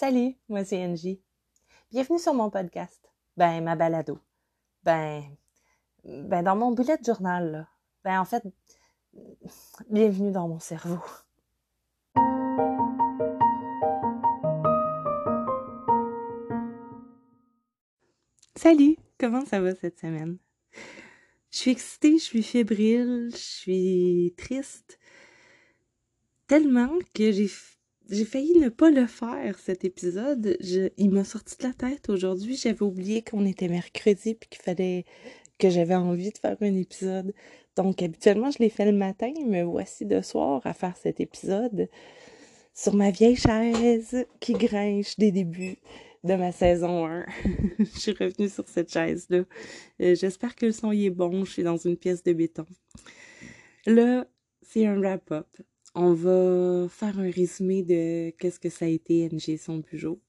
Salut, moi c'est Angie. Bienvenue sur mon podcast. Ben, ma balado. Ben, ben dans mon bullet journal, là. Ben, en fait, bienvenue dans mon cerveau. Salut, comment ça va cette semaine? Je suis excitée, je suis fébrile, je suis triste. Tellement que j'ai j'ai failli ne pas le faire cet épisode. il m'a sorti de la tête aujourd'hui. J'avais oublié qu'on était mercredi puis qu'il fallait que j'avais envie de faire un épisode. Donc habituellement je l'ai fait le matin, mais voici de soir à faire cet épisode sur ma vieille chaise qui grinche des débuts de ma saison 1. je suis revenue sur cette chaise-là. Euh, j'espère que le son y est bon. Je suis dans une pièce de béton. Là, c'est un wrap-up. On va faire un résumé de qu'est-ce que ça a été NG son Bugeot.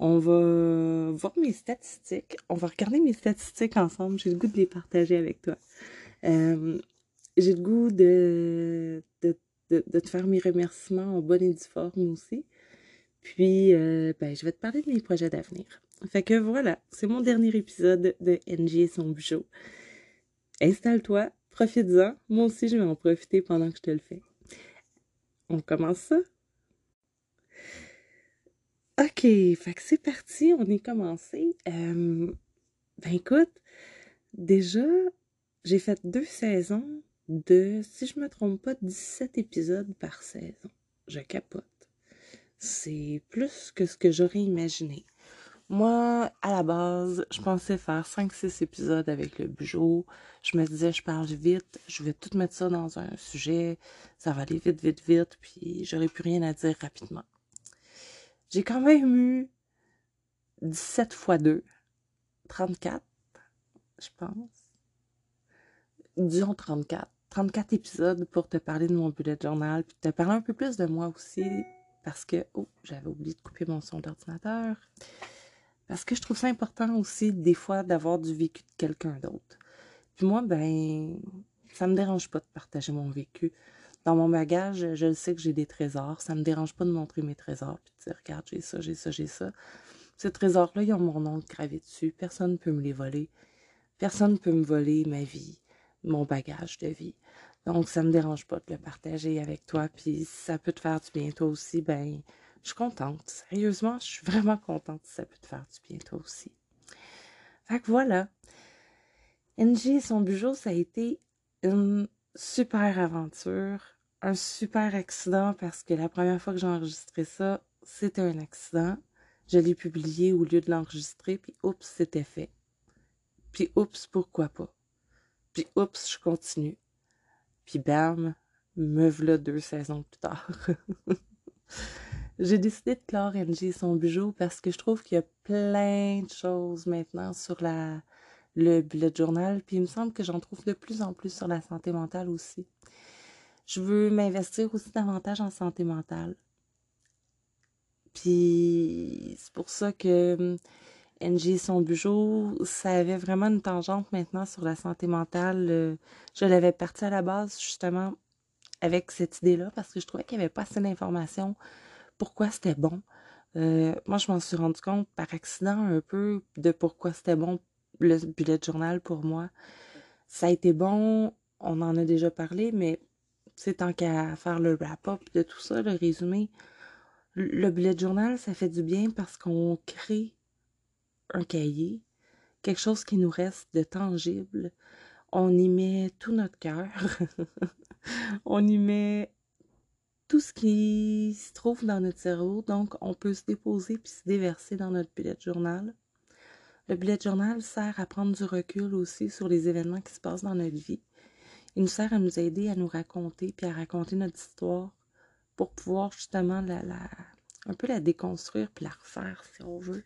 On va voir mes statistiques. On va regarder mes statistiques ensemble. J'ai le goût de les partager avec toi. Euh, j'ai le goût de, te faire mes remerciements en bonne et due forme aussi. Puis, euh, ben, je vais te parler de mes projets d'avenir. Fait que voilà, c'est mon dernier épisode de NG et son Bugeot. Installe-toi, profite-en. Moi aussi, je vais en profiter pendant que je te le fais. On commence ça? OK, c'est parti, on est commencé. Euh, ben écoute, déjà, j'ai fait deux saisons de, si je me trompe pas, 17 épisodes par saison. Je capote. C'est plus que ce que j'aurais imaginé. Moi, à la base, je pensais faire 5-6 épisodes avec le bijou. Je me disais, je parle vite, je vais tout mettre ça dans un sujet, ça va aller vite, vite, vite, puis j'aurais plus rien à dire rapidement. J'ai quand même eu 17 fois 2, 34, je pense. Disons 34. 34 épisodes pour te parler de mon bullet journal, puis te parler un peu plus de moi aussi, parce que, oh, j'avais oublié de couper mon son d'ordinateur. Parce que je trouve ça important aussi, des fois, d'avoir du vécu de quelqu'un d'autre. Puis moi, ben, ça me dérange pas de partager mon vécu. Dans mon bagage, je le sais que j'ai des trésors. Ça me dérange pas de montrer mes trésors. Puis de dire, regarde, j'ai ça, j'ai ça, j'ai ça. Ces trésors-là, ils ont mon nom gravé dessus. Personne ne peut me les voler. Personne ne peut me voler ma vie, mon bagage de vie. Donc, ça me dérange pas de le partager avec toi. Puis, si ça peut te faire du bien, toi aussi, ben, je suis contente. Sérieusement, je suis vraiment contente si ça peut te faire du bien, toi aussi. Fait que voilà. NG et son bijou, ça a été une super aventure, un super accident parce que la première fois que j'ai enregistré ça, c'était un accident. Je l'ai publié au lieu de l'enregistrer, puis oups, c'était fait. Puis oups, pourquoi pas? Puis oups, je continue. Puis bam, me voilà deux saisons plus tard. J'ai décidé de clore NG son bijou parce que je trouve qu'il y a plein de choses maintenant sur le bullet journal, puis il me semble que j'en trouve de plus en plus sur la santé mentale aussi. Je veux m'investir aussi davantage en santé mentale. Puis c'est pour ça que hum, NG son bijou, ça avait vraiment une tangente maintenant sur la santé mentale. Je l'avais parti à la base justement avec cette idée-là parce que je trouvais qu'il n'y avait pas assez d'informations pourquoi c'était bon. Euh, moi, je m'en suis rendu compte par accident un peu de pourquoi c'était bon le bullet journal pour moi. Ça a été bon, on en a déjà parlé, mais c'est tant qu'à faire le wrap-up de tout ça, le résumé. Le bullet journal, ça fait du bien parce qu'on crée un cahier, quelque chose qui nous reste de tangible. On y met tout notre cœur. on y met tout ce qui se trouve dans notre cerveau. Donc, on peut se déposer puis se déverser dans notre bullet journal. Le bullet journal sert à prendre du recul aussi sur les événements qui se passent dans notre vie. Il nous sert à nous aider à nous raconter puis à raconter notre histoire pour pouvoir justement la, un peu la déconstruire puis la refaire si on veut.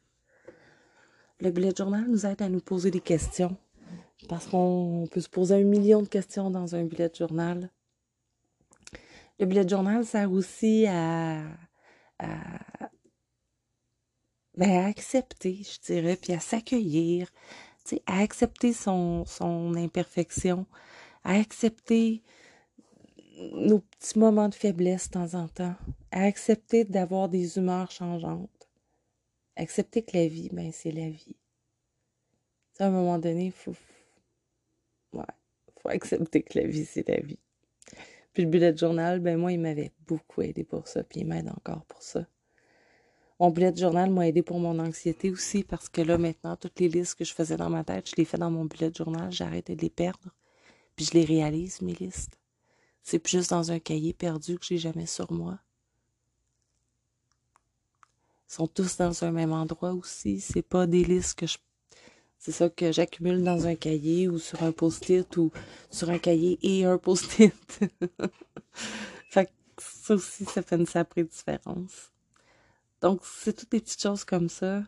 Le bullet journal nous aide à nous poser des questions parce qu'on peut se poser un million de questions dans un bullet journal. Le bullet journal sert aussi à, ben, accepter, je dirais, puis à s'accueillir, à accepter son, son imperfection, à accepter nos petits moments de faiblesse de temps en temps, à accepter d'avoir des humeurs changeantes. accepter que la vie, ben c'est la vie. à un moment donné, il faut... Faut accepter que la vie, c'est la vie. Puis le bullet journal, ben moi, il m'avait beaucoup aidé pour ça, puis il m'aide encore pour ça. Mon bullet journal m'a aidé pour mon anxiété aussi, parce que là, maintenant, toutes les listes que je faisais dans ma tête, je les fais dans mon bullet journal, j'ai arrêté de les perdre, puis je les réalise, mes listes. C'est plus juste dans un cahier perdu que j'ai jamais sur moi. Ils sont tous dans un même endroit aussi. C'est pas des listes que je c'est ça que j'accumule dans un cahier ou sur un post-it ou sur un cahier et un post-it. fait que ça aussi, ça fait une sacrée différence. Donc, c'est toutes des petites choses comme ça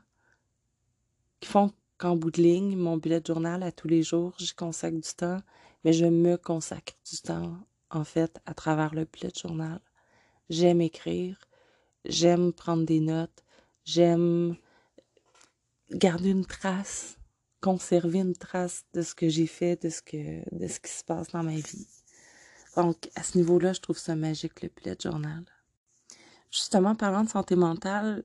qui font qu'en bout de ligne, mon bullet journal à tous les jours, j'y consacre du temps, mais je me consacre du temps, en fait, à travers le bullet journal. J'aime écrire, j'aime prendre des notes, j'aime garder une trace conserver une trace de ce que j'ai fait, de ce que de ce qui se passe dans ma vie. Donc, à ce niveau-là, je trouve ça magique, le bullet journal. Justement, parlant de santé mentale,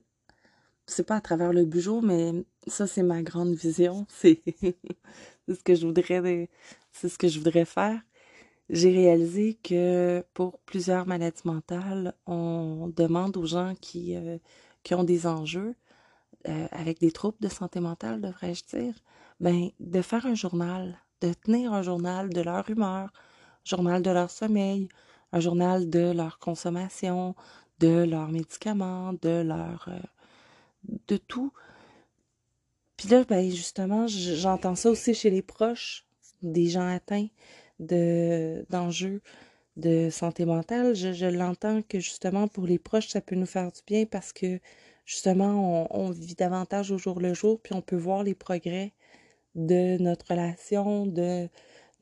c'est pas à travers le bureau, mais ça, c'est ma grande vision. C'est ce que je voudrais, c'est ce que je voudrais faire. J'ai réalisé que pour plusieurs maladies mentales, on demande aux gens qui, euh, qui ont des enjeux, euh, avec des troubles de santé mentale, devrais-je dire, ben, de faire un journal, de tenir un journal de leur humeur, journal de leur sommeil, un journal de leur consommation, de leurs médicaments, de leur... Euh, de tout. Puis là, ben, justement, j'entends ça aussi chez les proches des gens atteints de d'enjeux de santé mentale. Je, je l'entends que justement pour les proches, ça peut nous faire du bien parce que justement, on, on, vit davantage au jour le jour, puis on peut voir les progrès de notre relation, de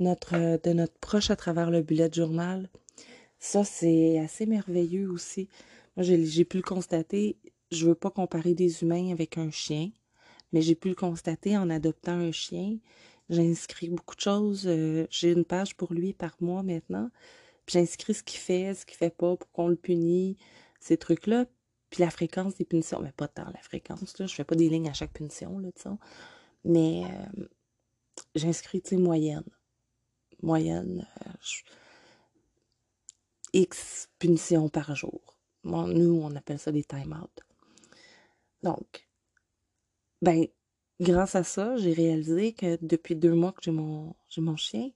notre, de notre proche à travers le bullet journal. Ça, c'est assez merveilleux aussi. Moi, j'ai pu le constater. Je veux pas comparer des humains avec un chien, mais j'ai pu le constater en adoptant un chien. J'ai inscrit beaucoup de choses. Euh, j'ai une page pour lui par mois maintenant. J'inscris ce qu'il fait, ce qu'il fait pas, pour qu'on le punit, ces trucs-là. Puis la fréquence des punitions. Mais pas tant la fréquence, là. Je fais pas des lignes à chaque punition, là. Mais euh, j'inscris, tu moyenne. Moyenne, euh, X punitions par jour. nous, on appelle ça des time-out. Donc, ben, grâce à ça, j'ai réalisé que depuis deux mois que j'ai mon, j'ai chien,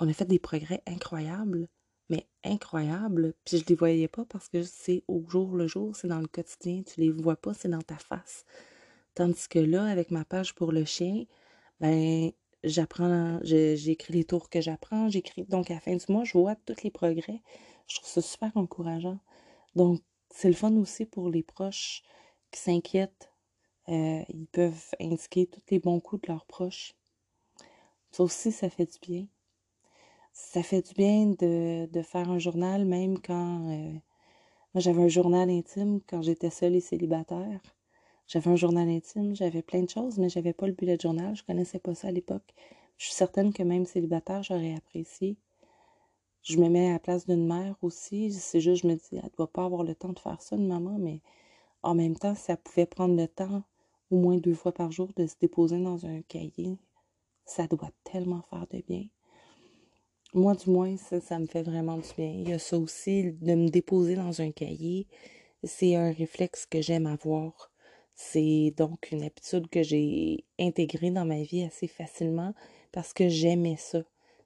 on a fait des progrès incroyables, mais incroyables. Puis je les voyais pas parce que c'est au jour le jour, c'est dans le quotidien, tu les vois pas, c'est dans ta face. Tandis que là, avec ma page pour le chien, ben, j'apprends, j'écris les tours que j'apprends, j'écris, donc à la fin du mois, je vois tous les progrès. Je trouve ça super encourageant. Donc, c'est le fun aussi pour les proches qui s'inquiètent. Euh, ils peuvent indiquer tous les bons coups de leurs proches. Ça aussi, ça fait du bien. Ça fait du bien de, faire un journal, même quand... Euh, moi, j'avais un journal intime quand j'étais seule et célibataire. J'avais un journal intime, j'avais plein de choses, mais j'avais pas le bullet journal. Je connaissais pas ça à l'époque. Je suis certaine que même célibataire, j'aurais apprécié. Je me mets à la place d'une mère aussi. C'est juste, je me dis, elle doit pas avoir le temps de faire ça, une maman, mais en même temps, ça pouvait prendre le temps, au moins deux fois par jour, de se déposer dans un cahier. Ça doit tellement faire de bien. Moi, du moins, ça, ça me fait vraiment du bien. Il y a ça aussi, de me déposer dans un cahier. C'est un réflexe que j'aime avoir c'est donc une habitude que j'ai intégrée dans ma vie assez facilement parce que j'aimais ça.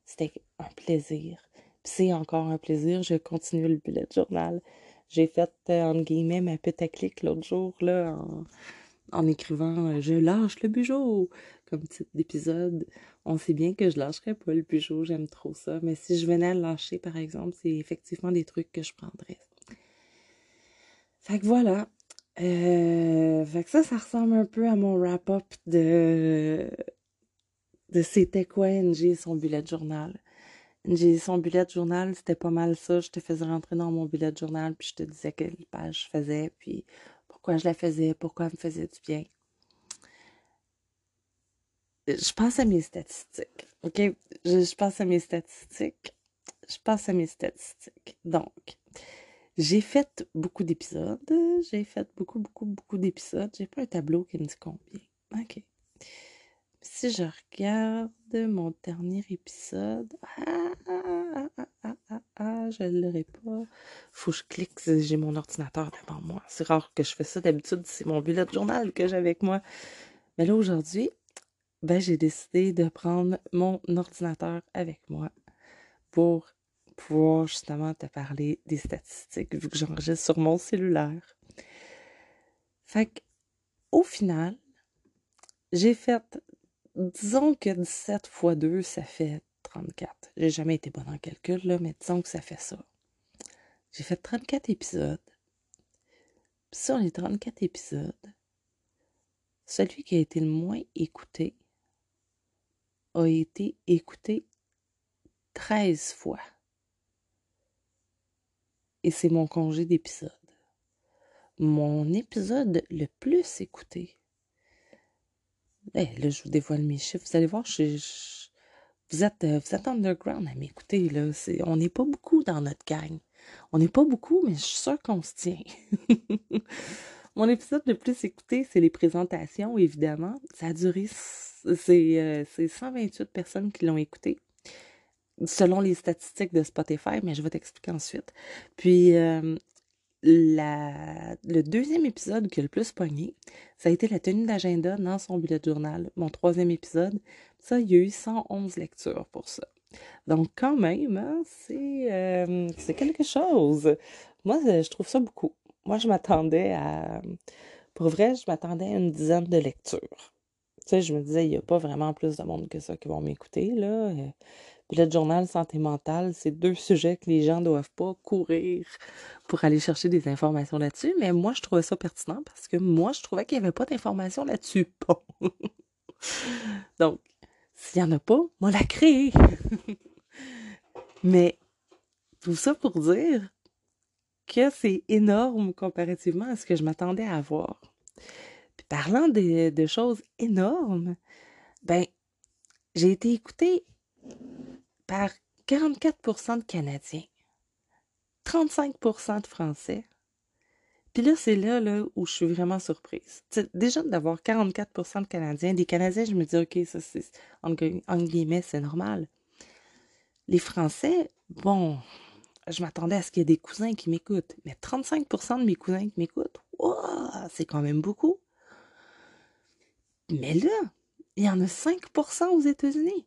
C'était un plaisir. c'est encore un plaisir. Je continue le bullet journal. J'ai fait, euh, entre guillemets, ma petite clic l'autre jour, là, en, écrivant euh, Je lâche le bugeot comme titre d'épisode. On sait bien que je lâcherais pas le bugeot, j'aime trop ça. Mais si je venais à le lâcher, par exemple, c'est effectivement des trucs que je prendrais. Fait que voilà, euh, fait que ça, ça ressemble un peu à mon wrap-up de, de c'était quoi NG son bullet journal. NG son bullet journal, c'était pas mal ça. Je te faisais rentrer dans mon bullet journal, puis je te disais quelle page je faisais, puis pourquoi je la faisais, pourquoi elle me faisait du bien. Je pense à mes statistiques, ok? Je, je pense à mes statistiques. Je pense à mes statistiques. Donc, J'ai fait beaucoup d'épisodes. J'ai fait beaucoup, beaucoup, beaucoup d'épisodes. J'ai pas un tableau qui me dit combien. OK. Si je regarde mon dernier épisode. Ah, ah, ah, ah, ah, ah je ne l'aurai pas. Faut que je clique. J'ai mon ordinateur devant moi. C'est rare que je fais ça. D'habitude, c'est mon bullet journal que j'ai avec moi. Mais là, aujourd'hui, ben, j'ai décidé de prendre mon ordinateur avec moi pour pouvoir justement te parler des statistiques vu que j'enregistre sur mon cellulaire. Fait que, au final, j'ai fait, disons que 17 fois 2, ça fait 34. J'ai jamais été bonne en calcul, là, mais disons que ça fait ça. J'ai fait 34 épisodes. Puis sur les 34 épisodes, celui qui a été le moins écouté a été écouté 13 fois et c'est mon congé d'épisode. Mon épisode le plus écouté. Eh, là, je vous dévoile mes chiffres. Vous allez voir, vous, êtes, euh, vous êtes underground à m'écouter. Là. on n'est pas beaucoup dans notre gang. On n'est pas beaucoup, mais je suis sûre qu'on se tient. Mon épisode le plus écouté, c'est les présentations, évidemment. Ça a duré, c'est 128 euh, personnes qui l'ont écouté selon les statistiques de Spotify, mais je vais t'expliquer ensuite. Puis, euh, la, le deuxième épisode qui a le plus pogné, ça a été la tenue d'agenda dans son bullet journal, mon troisième épisode. Ça, il y a eu 111 lectures pour ça. Donc, quand même, hein, euh, c'est quelque chose. Moi, je trouve ça beaucoup. Moi, je m'attendais à... Pour vrai, je m'attendais à une dizaine de lectures. Tu sais, je me disais, il n'y a pas vraiment plus de monde que ça qui vont m'écouter, là. Le journal santé mentale, c'est deux sujets que les gens doivent pas courir pour aller chercher des informations là-dessus. Mais moi, je trouvais ça pertinent parce que moi, je trouvais qu'il n'y avait pas d'informations là-dessus. Donc, s'il n'y en a pas, moi, la créer. Mais tout ça pour dire que c'est énorme comparativement à ce que je m'attendais à avoir. Puis parlant de, de choses énormes, ben, j'ai été écoutée par 44% de Canadiens, 35% de Français. Puis là, c'est là, là où je suis vraiment surprise. déjà, d'avoir 44% de Canadiens, des Canadiens, je me dis, OK, ça, c'est, c'est normal. Les Français, bon, je m'attendais à ce qu'il y ait des cousins qui m'écoutent. Mais 35% de mes cousins qui m'écoutent, c'est quand même beaucoup. Mais là, il y en a 5% aux États-Unis.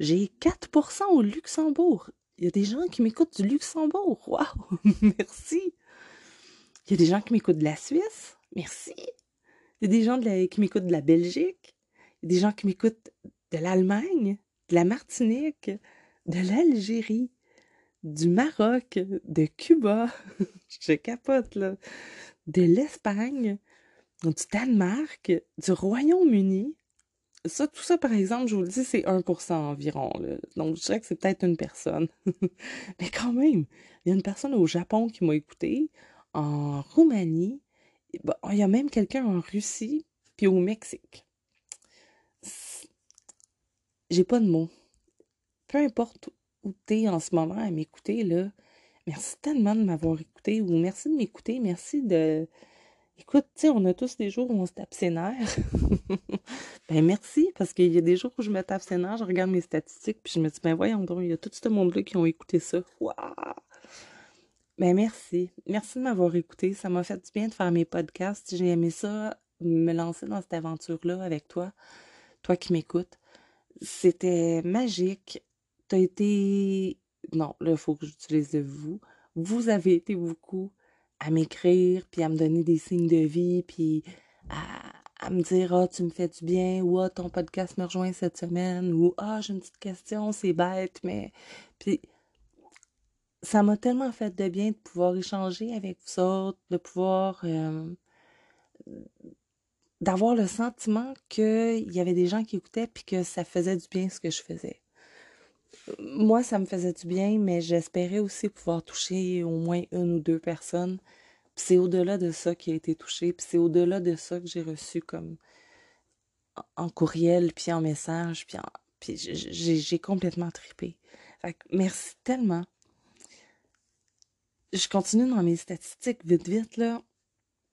J'ai 4% au Luxembourg. Il y a des gens qui m'écoutent du Luxembourg. Waouh! Merci. Il y a des gens qui m'écoutent de la Suisse. Merci. Il y a des gens qui m'écoutent de la Belgique. Il y a des gens qui m'écoutent de l'Allemagne, de la Martinique, de l'Algérie, du Maroc, de Cuba. Je capote, là. De l'Espagne, du Danemark, du Royaume-Uni, ça, tout ça, par exemple, je vous le dis, c'est 1% environ. Donc, je dirais que c'est peut-être une personne. Mais quand même, il y a une personne au Japon qui m'a écouté, en Roumanie, il y a même quelqu'un en Russie, puis au Mexique. J'ai pas de mots. Peu importe où tu es en ce moment à m'écouter, là, merci tellement de m'avoir écouté, ou merci de m'écouter, merci de Écoute, tu sais, on a tous des jours où on se tape ses ben merci, parce qu'il y a des jours où je me tape ses je regarde mes statistiques, puis je me dis, ben voyons donc, il y a tout ce monde-là qui ont écouté ça. Waouh! Ben merci. Merci de m'avoir écouté. Ça m'a fait du bien de faire mes podcasts. J'ai aimé ça, me lancer dans cette aventure-là avec toi, toi qui m'écoutes. C'était magique. T'as été... Non, là, il faut que j'utilise le vous. Vous avez été beaucoup à m'écrire, puis à me donner des signes de vie, puis à, me dire Ah, tu me fais du bien, ou Ah, ton podcast me rejoint cette semaine, ou Ah, j'ai une petite question, c'est bête, mais. Puis ça m'a tellement fait de bien de pouvoir échanger avec vous autres, de pouvoir. Euh, d'avoir le sentiment qu'il y avait des gens qui écoutaient, puis que ça faisait du bien ce que je faisais moi, ça me faisait du bien, mais j'espérais aussi pouvoir toucher au moins une ou deux personnes. C'est au-delà de ça qui a été touché, puis c'est au-delà de ça que j'ai reçu comme en courriel, puis en message, puis, puis j'ai complètement tripé. Merci tellement. je continue dans mes statistiques vite, vite, là,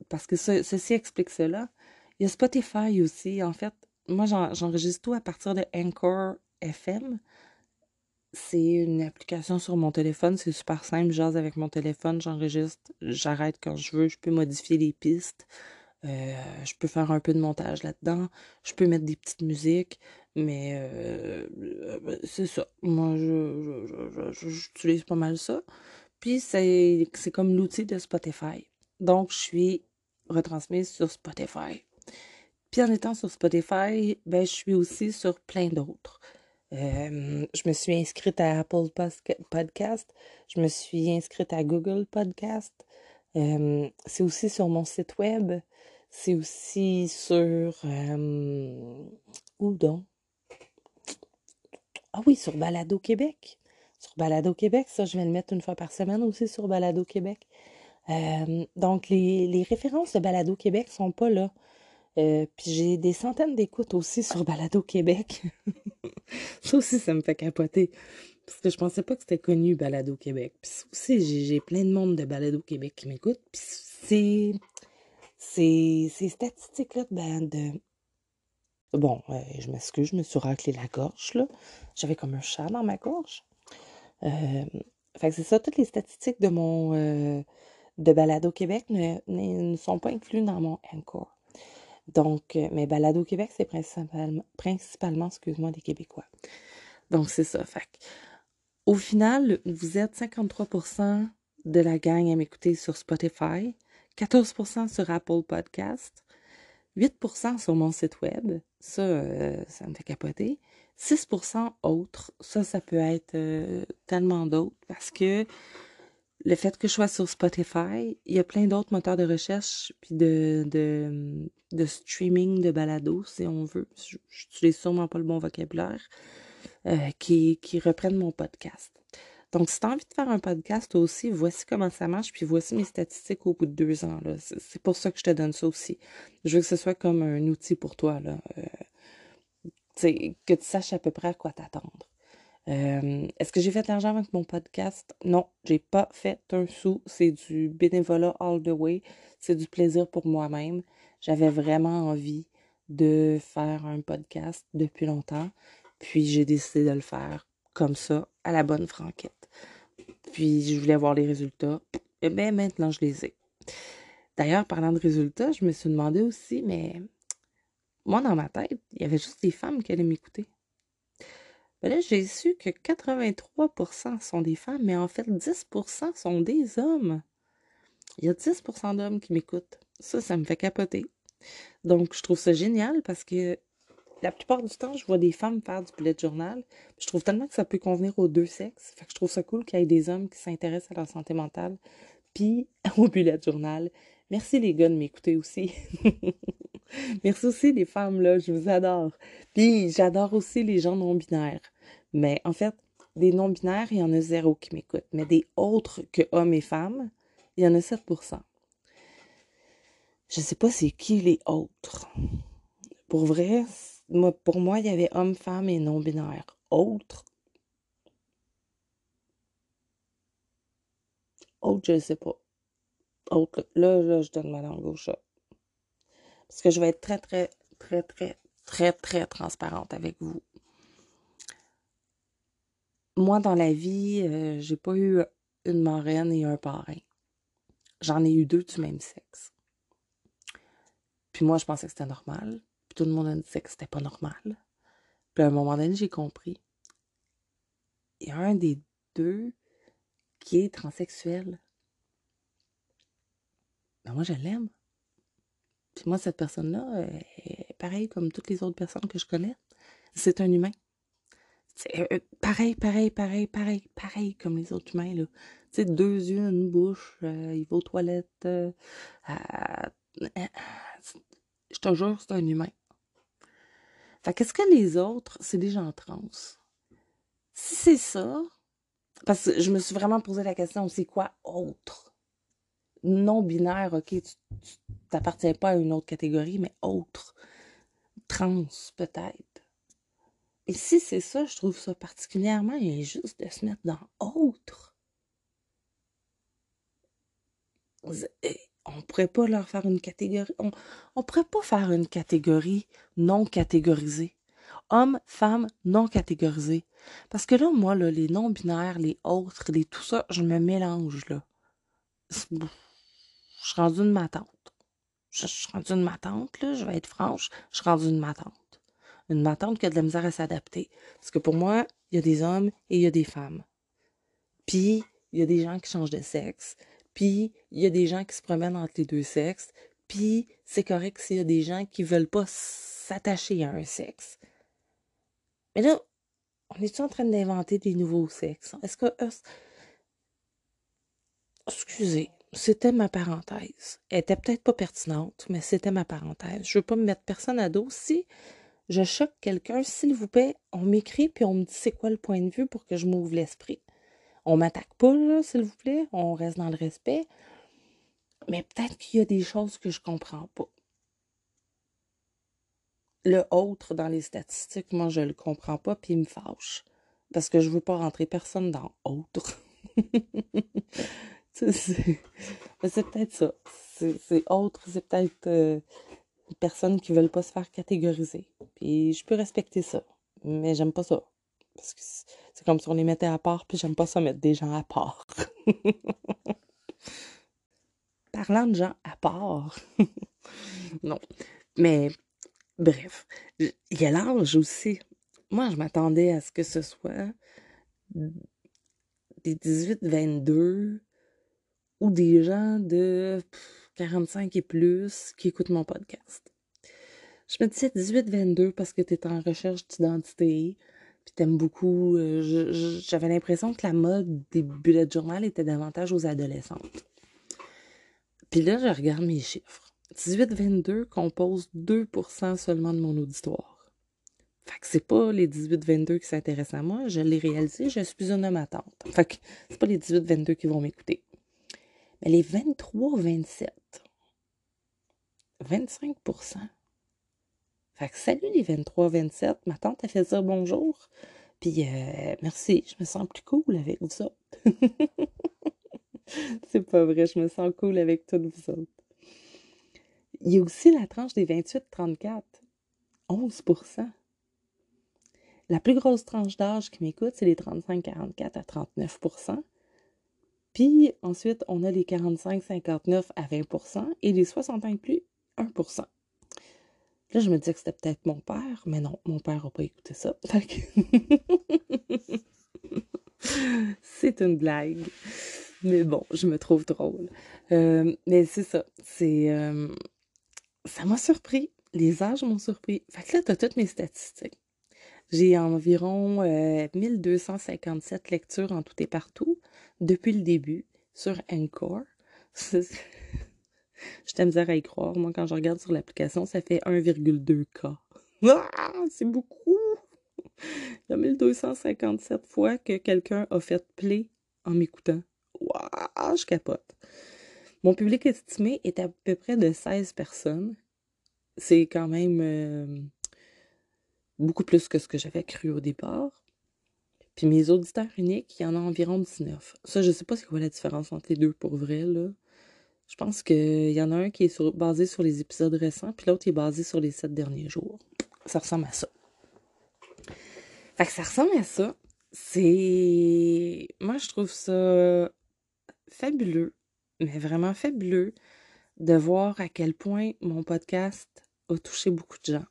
parce que ceci explique cela. Il y a Spotify aussi. En fait, moi, j'enregistre tout à partir de Anchor FM. C'est une application sur mon téléphone. C'est super simple. Je avec mon téléphone, j'enregistre, j'arrête quand je veux. Je peux modifier les pistes. Euh, je peux faire un peu de montage là-dedans. Je peux mettre des petites musiques. Mais euh, euh, c'est ça. Moi, j'utilise pas mal ça. Puis c'est comme l'outil de Spotify. Donc, je suis retransmise sur Spotify. Puis en étant sur Spotify, ben, je suis aussi sur plein d'autres. Je me suis inscrite à Apple Podcast. Je me suis inscrite à Google Podcast. C'est aussi sur mon site web. C'est aussi sur... Où donc? Ah oui, sur Balado Québec. Sur Balado Québec, ça, je vais le mettre une fois par semaine aussi sur Balado Québec. donc, les, les, références de Balado Québec sont pas là. Euh, puis j'ai des centaines d'écoutes aussi sur Balado Québec. ça aussi, ça me fait capoter. Parce que je pensais pas que c'était connu, Balado Québec. Puis aussi, j'ai plein de monde de Balado Québec qui m'écoute. Puis c'est... Ces, statistiques-là de... Bon, euh, je m'excuse, je me suis raclé la gorge, là. J'avais comme un chat dans ma gorge. Euh, fait que c'est ça, toutes les statistiques de mon... Euh, de Balado Québec ne, ne, sont pas incluses dans mon Encore. Donc, euh, mais Balado Québec, c'est principalement, principalement excuse-moi, des Québécois. Donc, c'est ça. Fait au final, vous êtes 53% de la gang à m'écouter sur Spotify, 14% sur Apple Podcast, 8% sur mon site web. Ça, euh, ça me fait capoter. 6% autres. Ça, ça peut être euh, tellement d'autres parce que le fait que je sois sur Spotify, il y a plein d'autres moteurs de recherche puis de, de, de streaming de balado, si on veut. Je n'utilise sûrement pas le bon vocabulaire, euh, qui, qui reprennent mon podcast. Donc, si tu as envie de faire un podcast aussi, voici comment ça marche, puis voici mes statistiques au bout de deux ans. C'est pour ça que je te donne ça aussi. Je veux que ce soit comme un outil pour toi, là. Euh, que tu saches à peu près à quoi t'attendre. Euh, est-ce que j'ai fait de l'argent avec mon podcast? Non, j'ai pas fait un sou. C'est du bénévolat all the way. C'est du plaisir pour moi-même. J'avais vraiment envie de faire un podcast depuis longtemps. Puis j'ai décidé de le faire comme ça, à la bonne franquette. Puis je voulais voir les résultats. Et bien maintenant, je les ai. D'ailleurs, parlant de résultats, je me suis demandé aussi, mais moi, dans ma tête, il y avait juste des femmes qui allaient m'écouter. Ben là, j'ai su que 83% sont des femmes, mais en fait, 10% sont des hommes. Il y a 10% d'hommes qui m'écoutent. Ça, ça me fait capoter. Donc, je trouve ça génial parce que la plupart du temps, je vois des femmes faire du bullet journal. Je trouve tellement que ça peut convenir aux deux sexes. Fait que je trouve ça cool qu'il y ait des hommes qui s'intéressent à leur santé mentale, puis au bullet journal. Merci les gars de m'écouter aussi. Merci aussi les femmes, là, je vous adore. Puis j'adore aussi les gens non-binaires. Mais en fait, des non-binaires, il y en a zéro qui m'écoutent. Mais des autres que hommes et femmes, il y en a 7 Je sais pas c'est qui les autres. Pour vrai, moi, pour moi, il y avait hommes, femmes et non-binaires. Autres? Autres, je ne sais pas. Autres, là, je donne ma langue au chat. Parce que je vais être très, très, très, très, très, très transparente avec vous. Moi, dans la vie, euh, j'ai pas eu une marraine et un parrain. J'en ai eu deux du même sexe. Puis moi, je pensais que c'était normal. Puis tout le monde me disait que c'était pas normal. Puis à un moment donné, j'ai compris. Il y a un des deux qui est transsexuel. Ben moi, je l'aime. Puis moi, cette personne-là, pareil comme toutes les autres personnes que je connais. C'est un humain. Euh, pareil, pareil, pareil, pareil, pareil comme les autres humains. Là. Tu sais, deux yeux, une bouche, euh, il va aux toilettes. Euh, je te jure, c'est un humain. Fait qu'est-ce que les autres, c'est des gens trans? Si c'est ça, parce que je me suis vraiment posé la question, c'est quoi autre? Non-binaire, ok, tu t'appartiens pas à une autre catégorie, mais autre. Trans, peut-être. Et si c'est ça, je trouve ça particulièrement injuste de se mettre dans autre. on pourrait pas leur faire une catégorie. On, on pourrait pas faire une catégorie non catégorisée. Hommes, femmes, non catégorisés. Parce que là, moi, les non-binaires, les autres, les tout ça, je me mélange, là. Je suis rendue une matante. Je, je suis rendue une matante, là, je vais être franche, je suis rendue une matante. Une matante qui a de la misère à s'adapter. Parce que pour moi, il y a des hommes et il y a des femmes. Puis, il y a des gens qui changent de sexe. Puis, il y a des gens qui se promènent entre les deux sexes. Puis, c'est correct s'il y a des gens qui veulent pas s'attacher à un sexe. Mais là, on est en train d'inventer des nouveaux sexes? Est-ce que. Euh, excusez, c'était ma parenthèse. Elle était peut-être pas pertinente, mais c'était ma parenthèse. Je veux pas me mettre personne à dos. Si je choque quelqu'un, s'il vous plaît, on m'écrit puis on me dit c'est quoi le point de vue pour que je m'ouvre l'esprit. On m'attaque pas, s'il vous plaît. On reste dans le respect. Mais peut-être qu'il y a des choses que je comprends pas le autre dans les statistiques, moi, je le comprends pas, puis il me fâche. Parce que je veux pas rentrer personne dans autre. c'est peut-être ça. C'est autre, c'est peut-être euh, des personnes qui veulent pas se faire catégoriser. Puis je peux respecter ça. Mais j'aime pas ça. Parce que c'est comme si on les mettait à part, puis j'aime pas ça mettre des gens à part. Parlant de gens à part. non. Mais Bref, il y a l'âge aussi. Moi, je m'attendais à ce que ce soit des 18-22 ou des gens de 45 et plus qui écoutent mon podcast. Je me disais 18-22 parce que tu es en recherche d'identité, puis t'aimes beaucoup. Euh, j'avais l'impression que la mode des bullet journal était davantage aux adolescentes. Puis là, je regarde mes chiffres. 18-22 compose 2% seulement de mon auditoire. Fait que c'est pas les 18-22 qui s'intéressent à moi, je l'ai réalisé, je suis une homme attente. Fait que c'est pas les 18-22 qui vont m'écouter. Mais les 23-27, 25% Fait que salut les 23-27, ma tante a fait ça bonjour. Puis euh, merci, je me sens plus cool avec vous autres. c'est pas vrai, je me sens cool avec toutes vous autres. Il y a aussi la tranche des 28-34, 11% La plus grosse tranche d'âge qui m'écoute, c'est les 35-44 à 39 Puis ensuite, on a les 45-59 à 20% et les 60 ans et plus, 1% Là, je me disais que c'était peut-être mon père, mais non, mon père n'a pas écouté ça. c'est une blague. Mais bon, je me trouve drôle. Euh, mais c'est ça. C'est. Euh, ça m'a surpris. Les âges m'ont surpris. Fait que là, tu as toutes mes statistiques. J'ai environ 1257 euh, lectures en tout et partout depuis le début sur Encore. je t'aime à y croire. Moi, quand je regarde sur l'application, ça fait 1,2K. Ah, c'est beaucoup! Il y a 1257 fois que quelqu'un a fait play en m'écoutant. Waouh, je capote. Mon public estimé est à peu près de 16 personnes. C'est quand même euh, beaucoup plus que ce que j'avais cru au départ. Puis mes auditeurs uniques, il y en a environ 19. Ça, je sais pas c'est quoi la différence entre les deux pour vrai, là. Je pense qu'il y en a un qui est basé sur les épisodes récents, puis l'autre est basé sur les sept derniers jours. Ça ressemble à ça. Fait que ça ressemble à ça. C'est. Moi, je trouve ça fabuleux mais vraiment fabuleux de voir à quel point mon podcast a touché beaucoup de gens.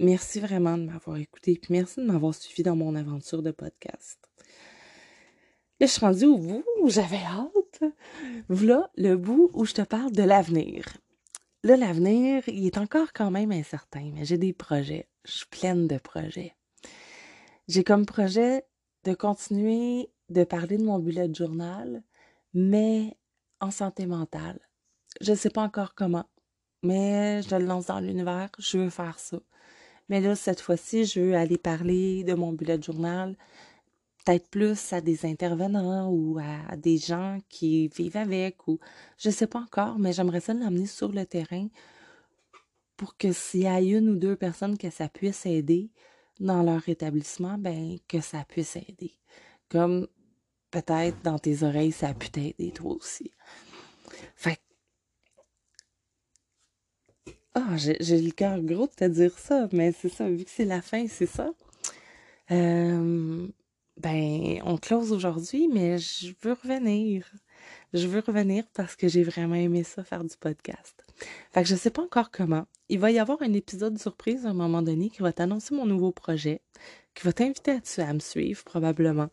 Merci vraiment de m'avoir écouté, puis merci de m'avoir suivi dans mon aventure de podcast. Là, je suis rendue au bout où j'avais hâte. Voilà le bout où je te parle de l'avenir. Là, l'avenir, il est encore quand même incertain, mais j'ai des projets. Je suis pleine de projets. J'ai comme projet de continuer de parler de mon bullet journal, mais en santé mentale. Je ne sais pas encore comment, mais je le lance dans l'univers, je veux faire ça. Mais là, cette fois-ci, je veux aller parler de mon bullet journal, peut-être plus à des intervenants ou à des gens qui vivent avec, ou je ne sais pas encore, mais j'aimerais ça l'amener sur le terrain pour que s'il y a une ou deux personnes que ça puisse aider dans leur établissement, ben que ça puisse aider. Comme peut-être dans tes oreilles, ça a pu t'aider toi aussi. Ah, j'ai le cœur gros de te dire ça, mais c'est ça, vu que c'est la fin, c'est ça. Euh, ben, on close aujourd'hui, mais je veux revenir. Je veux revenir parce que j'ai vraiment aimé ça, faire du podcast. Fait que je sais pas encore comment. Il va y avoir un épisode surprise à un moment donné qui va t'annoncer mon nouveau projet, qui va t'inviter à, à me suivre probablement.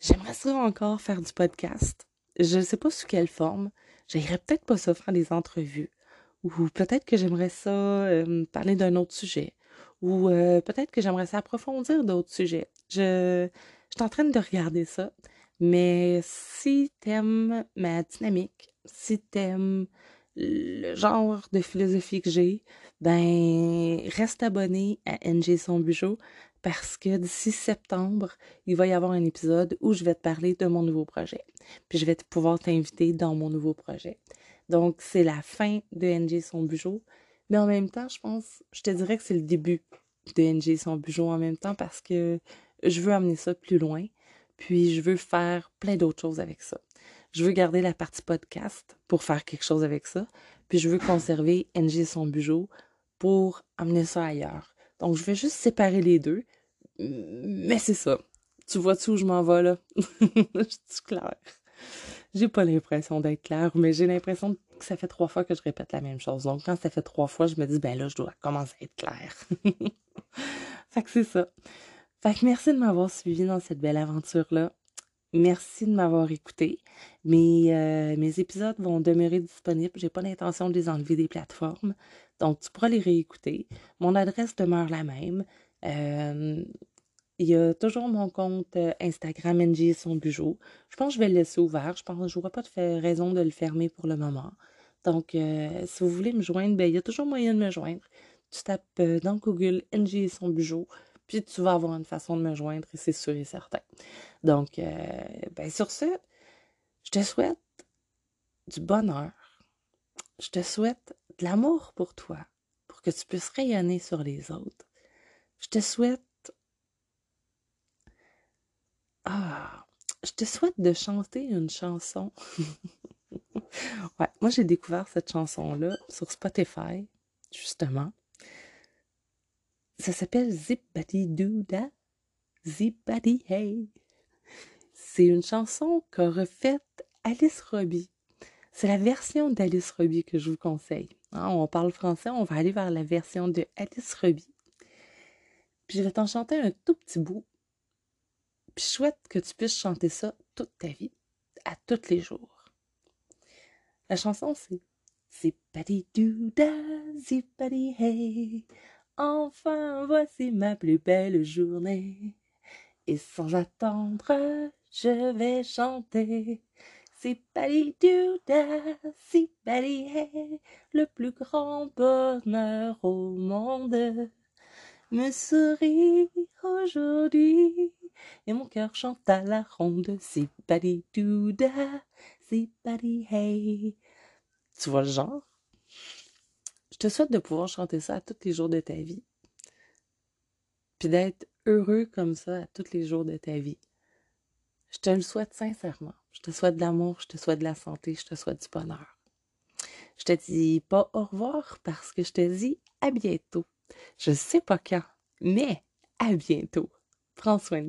J'aimerais ça encore faire du podcast. Je ne sais pas sous quelle forme. J'irais peut-être pas ça faire des entrevues. Ou peut-être que j'aimerais ça parler d'un autre sujet. Ou peut-être que j'aimerais ça approfondir d'autres sujets. Je, je suis en train de regarder ça. Mais si t'aimes ma dynamique, si t'aimes le genre de philosophie que j'ai, ben reste abonné à NG Son Bujo parce que d'ici septembre, il va y avoir un épisode où je vais te parler de mon nouveau projet. Puis je vais pouvoir t'inviter dans mon nouveau projet. Donc, c'est la fin de NG Son Bujo. Mais en même temps, je pense, je te dirais que c'est le début de NG Son Bujo en même temps parce que je veux amener ça plus loin. Puis je veux faire plein d'autres choses avec ça. Je veux garder la partie podcast pour faire quelque chose avec ça. Puis je veux conserver NG Son Bujo pour amener ça ailleurs. Donc, je vais juste séparer les deux. Mais c'est ça. Tu vois-tu où je m'en vais, là? je suis claire. J'ai pas l'impression d'être claire, mais j'ai l'impression que ça fait trois fois que je répète la même chose. Donc, quand ça fait trois fois, je me dis, ben là, je dois commencer à être claire. fait que c'est ça. Fait que merci de m'avoir suivi dans cette belle aventure-là. Merci de m'avoir écouté. Mes, euh, mes épisodes vont demeurer disponibles. J'ai pas l'intention de les enlever des plateformes. Donc, tu pourras les réécouter. Mon adresse demeure la même. Euh, il y a toujours mon compte euh, Instagram NG Son Bujo. Je pense que je vais le laisser ouvert. Je pense que je vois pas de raison de le fermer pour le moment. Donc, si vous voulez me joindre, ben, il y a toujours moyen de me joindre. Tu tapes dans Google NG Son Bujo puis tu vas avoir une façon de me joindre, et c'est sûr et certain. Donc, euh, ben sur ce, je te souhaite du bonheur. Je te souhaite de l'amour pour toi, pour que tu puisses rayonner sur les autres. Je te souhaite... Ah, je te souhaite de chanter une chanson. ouais, moi j'ai découvert cette chanson-là sur Spotify, justement. Ça s'appelle Zippity Douda, Zippity Hey. C'est une chanson qu'a refaite Alice Robbie. C'est la version d'Alice Robbie que je vous conseille. Hein, on parle français, on va aller vers la version de Alice Robbie. Puis je vais t'en chanter un tout petit bout. Puis souhaite que tu puisses chanter ça toute ta vie, à tous les jours. La chanson, c'est Zippity Douda, Zippity Hey. Enfin, voici ma plus belle journée. Et sans attendre, je vais chanter. Si bali si bali le plus grand bonheur au monde. Me sourit aujourd'hui, et mon cœur chante à la ronde. Si bali si bali Tu vois le genre? Je te souhaite de pouvoir chanter ça à tous les jours de ta vie. Puis d'être heureux comme ça à tous les jours de ta vie. Je te le souhaite sincèrement. Je te souhaite de l'amour, je te souhaite de la santé, je te souhaite du bonheur. Je te dis pas au revoir parce que je te dis à bientôt. Je sais pas quand, mais à bientôt. Prends soin.